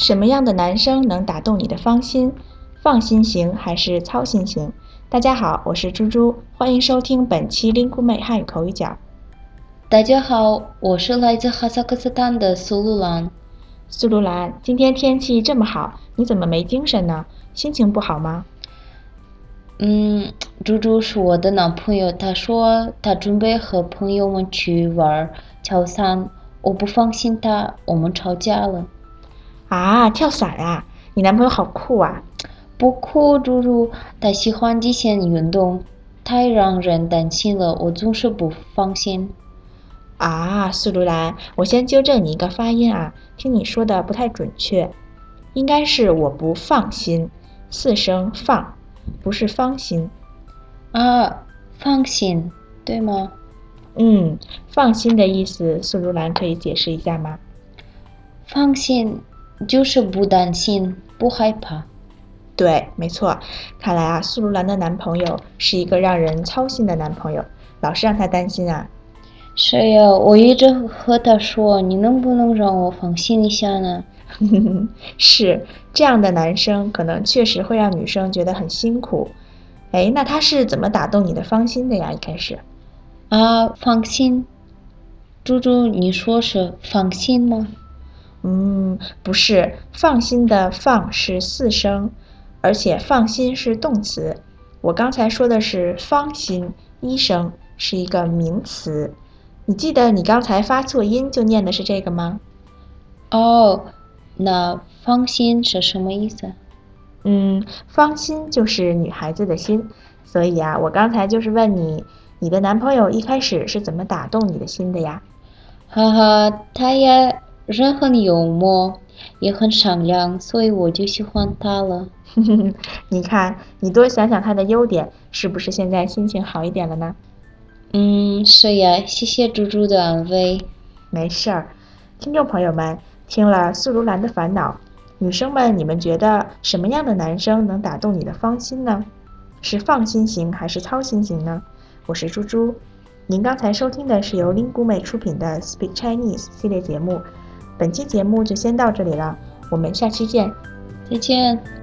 什么样的男生能打动你的芳心？放心型还是操心型？大家好，我是猪猪，欢迎收听本期 Lingu 妹汉语口语角。大家好，我是来自哈萨克斯坦的苏鲁兰。苏鲁兰，今天天气这么好，你怎么没精神呢？心情不好吗？嗯，猪猪是我的男朋友，他说他准备和朋友们去玩跳伞，我不放心他，我们吵架了。啊，跳伞啊！你男朋友好酷啊！不酷，猪猪，他喜欢极限运动，太让人担心了，我总是不放心。啊，苏如兰，我先纠正你一个发音啊，听你说的不太准确，应该是我不放心，四声放。不是放心啊，放心，对吗？嗯，放心的意思，苏如兰可以解释一下吗？放心就是不担心、不害怕。对，没错。看来啊，苏如兰的男朋友是一个让人操心的男朋友，老是让她担心啊。是呀，我一直和他说，你能不能让我放心一下呢？是这样的男生，可能确实会让女生觉得很辛苦。哎，那他是怎么打动你的芳心的呀？一开始啊，放心，猪猪，你说是放心吗？嗯，不是，放心的放是四声，而且放心是动词。我刚才说的是芳心一声，是一个名词。你记得你刚才发错音就念的是这个吗？哦。那芳心是什么意思？嗯，芳心就是女孩子的心，所以啊，我刚才就是问你，你的男朋友一开始是怎么打动你的心的呀？哈哈，他也人很幽默，也很善良，所以我就喜欢他了。你看，你多想想他的优点，是不是现在心情好一点了呢？嗯，是呀，谢谢猪猪的安慰。没事儿，听众朋友们。听了苏如兰的烦恼，女生们，你们觉得什么样的男生能打动你的芳心呢？是放心型还是操心型呢？我是猪猪，您刚才收听的是由 Lingu 美出品的 Speak Chinese 系列节目，本期节目就先到这里了，我们下期见，再见。